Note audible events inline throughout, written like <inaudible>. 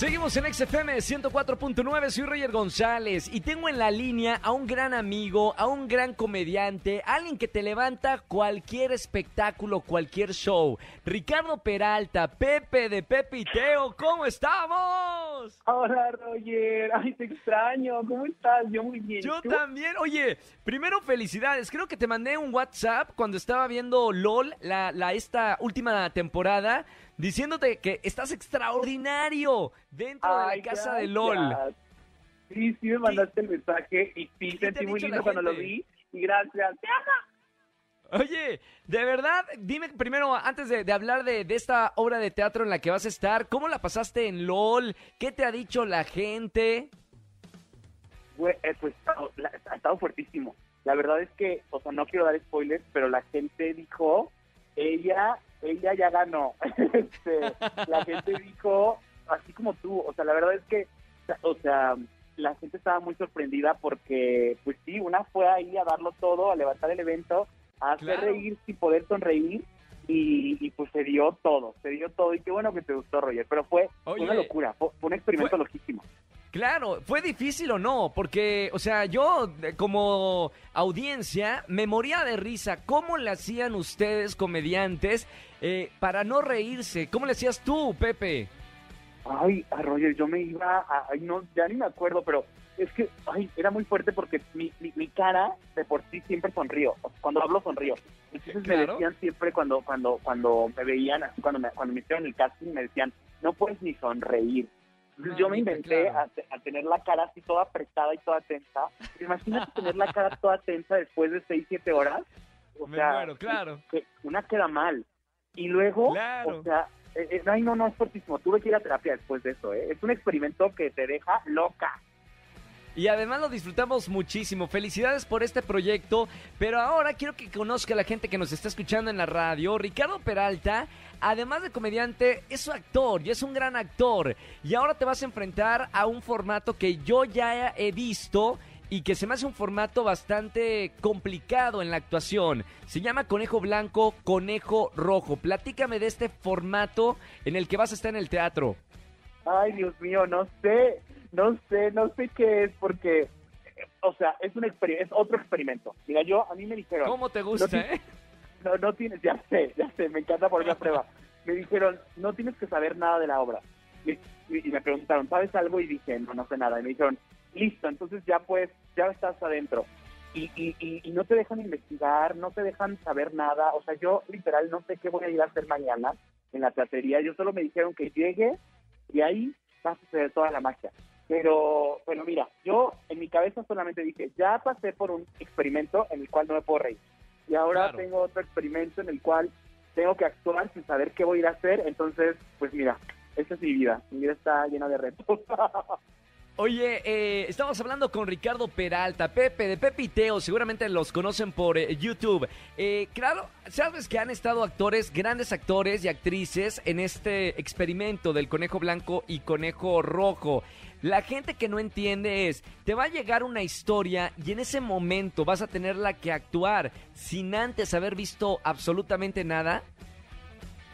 Seguimos en XFM 104.9, soy Roger González y tengo en la línea a un gran amigo, a un gran comediante, alguien que te levanta cualquier espectáculo, cualquier show. Ricardo Peralta, Pepe de Pepe y Teo, ¿cómo estamos? Hola Roger, ay te extraño, ¿cómo estás? Yo muy bien. Yo ¿Tú? también, oye, primero felicidades, creo que te mandé un WhatsApp cuando estaba viendo LOL, la, la esta última temporada, diciéndote que estás extraordinario dentro de la casa de. LOL. Sí, sí me mandaste el mensaje y sí, ¿Qué te ha sentí muy lindo cuando lo vi y gracias. ¡Te amo! Oye, de verdad, dime primero, antes de, de hablar de, de esta obra de teatro en la que vas a estar, ¿cómo la pasaste en LOL? ¿Qué te ha dicho la gente? Eh, pues la- ha estado fuertísimo. La verdad es que, o sea, no quiero dar spoilers, pero la gente dijo, ella, ella ya ganó. <laughs> Este, la gente dijo, así como tú, o sea, la verdad es que, o sea, la gente estaba muy sorprendida porque, pues sí, una fue ahí a darlo todo, a levantar el evento, a hacer Claro. reír sin poder sonreír. Y, y, pues se dio todo, se dio todo. Y qué bueno que te gustó, Roger. Pero fue, Oye, una locura, fue, un experimento fue- loquísimo. Claro, ¿fue difícil o no? Porque, o sea, yo como audiencia me moría de risa. ¿Cómo le hacían ustedes, comediantes, eh, para no reírse? ¿Cómo le hacías tú, Pepe? Ay, a Roger, yo me iba a... Ay, no, ya ni me acuerdo, pero es que, ay, era muy fuerte porque mi, mi, mi cara de por sí siempre sonrío. Cuando hablo sonrío. Entonces me Claro. decían siempre cuando cuando cuando me veían, cuando me, cuando me hicieron el casting, me decían, no puedes ni sonreír. Entonces yo me inventé claro. a, a tener la cara así toda apretada y toda tensa. Imagínate tener la cara toda tensa después de 6, 7 horas. O Me sea, muero, claro. que una queda mal. Y luego, Claro. o sea, eh, eh, ay, no, no, es fortísimo. Tuve que ir a terapia después de eso, ¿eh? Es un experimento que te deja loca. Y además lo disfrutamos muchísimo. Felicidades por este proyecto. Pero ahora quiero que conozca la gente que nos está escuchando en la radio. Ricardo Peralta, además de comediante, es un actor y es un gran actor. Y ahora te vas a enfrentar a un formato que yo ya he visto y que se me hace un formato bastante complicado en la actuación. Se llama Conejo Blanco, Conejo Rojo. Platícame de este formato en el que vas a estar en el teatro. Ay, Dios mío, no sé, no sé, no sé qué es porque, o sea, es un es otro experimento. Mira, yo, a mí me dijeron, ¿Cómo te gusta, No, eh? <laughs> no, no tienes, ya sé, ya sé, me encanta poner la prueba. Me dijeron, no tienes que saber nada de la obra. Y, y- y me preguntaron, ¿sabes algo? Y dije, no, no sé nada. Y me dijeron, listo, entonces ya pues, ya estás adentro. Y, y, y, y no te dejan investigar, no te dejan saber nada. O sea, yo literal no sé qué voy a ir a hacer mañana en la teatería. Yo solo me dijeron que llegue y ahí va a suceder toda la magia. Pero, pero mira, yo en mi cabeza solamente dije, ya pasé por un experimento en el cual no me puedo reír. Y ahora Claro. tengo otro experimento en el cual tengo que actuar sin saber qué voy a ir a hacer. Entonces, pues mira, esa es mi vida. Mi vida está llena de retos. <laughs> Oye, eh, estamos hablando con Ricardo Peralta, Pepe, de Pepe y Teo, seguramente los conocen por eh, YouTube. Eh, claro, sabes que han estado actores, grandes actores y actrices en este experimento del conejo blanco y conejo rojo. La gente que no entiende es, te va a llegar una historia y en ese momento vas a tenerla que actuar sin antes haber visto absolutamente nada.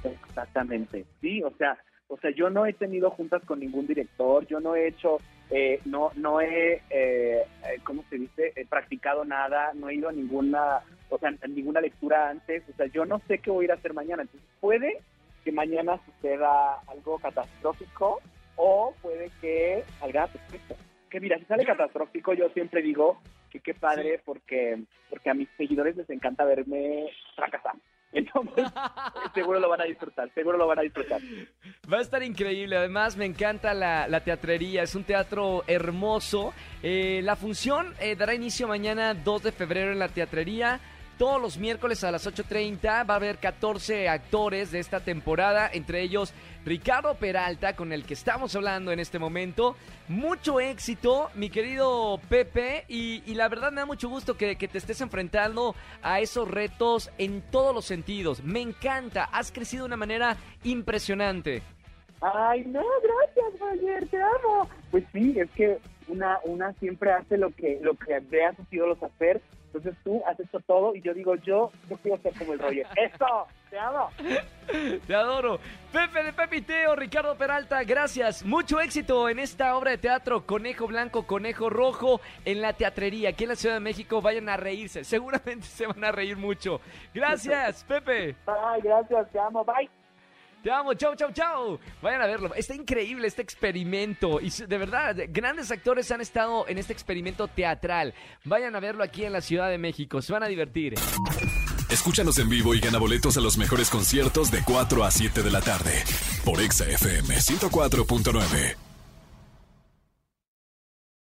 Exactamente, sí, o sea, o sea, yo no he tenido juntas con ningún director, yo no he hecho, eh, no, no he, eh, eh, ¿cómo se dice? Practicado nada, no he ido a ninguna, o sea, a ninguna lectura antes, o sea, yo no sé qué voy a ir a hacer mañana, entonces puede que mañana suceda algo catastrófico o puede que salga perfecto. Que mira, si sale catastrófico, yo siempre digo que qué padre porque, porque a mis seguidores les encanta verme fracasar. <laughs> Entonces, seguro lo van a disfrutar, seguro lo van a disfrutar. Va a estar increíble. Además, me encanta la, la teatrería. Es un teatro hermoso. Eh, la función eh, dará inicio mañana 2 de febrero en la teatrería. Todos los miércoles a las 8.30 va a haber 14 actores de esta temporada, entre ellos Ricardo Peralta, con el que estamos hablando en este momento. Mucho éxito, mi querido Pepe, y, la verdad me da mucho gusto que, te estés enfrentando a esos retos en todos los sentidos. Me encanta, has crecido de una manera impresionante. Ay, no, gracias, Roger, te amo. Pues sí, es que una, una siempre hace lo que, lo que ve a sus hacer. Entonces tú has hecho todo y yo digo, yo, yo quiero ser como el Roger. <laughs> ¡Eso! ¡Te amo! Te adoro. Pepe de Pepe y Teo, Ricardo Peralta, gracias. Mucho éxito en esta obra de teatro Conejo Blanco, Conejo Rojo en la teatrería aquí en la Ciudad de México. Vayan a reírse, <laughs> seguramente se van a reír mucho. Gracias, Pepe. Bye, gracias, te amo, bye. Te amo, chau, chau, chau. Vayan a verlo. Está increíble este experimento. Y de verdad, grandes actores han estado en este experimento teatral. Vayan a verlo aquí en la Ciudad de México. Se van a divertir. Escúchanos en vivo y gana boletos a los mejores conciertos de 4 a 7 de la tarde. Por Exa FM 104.9.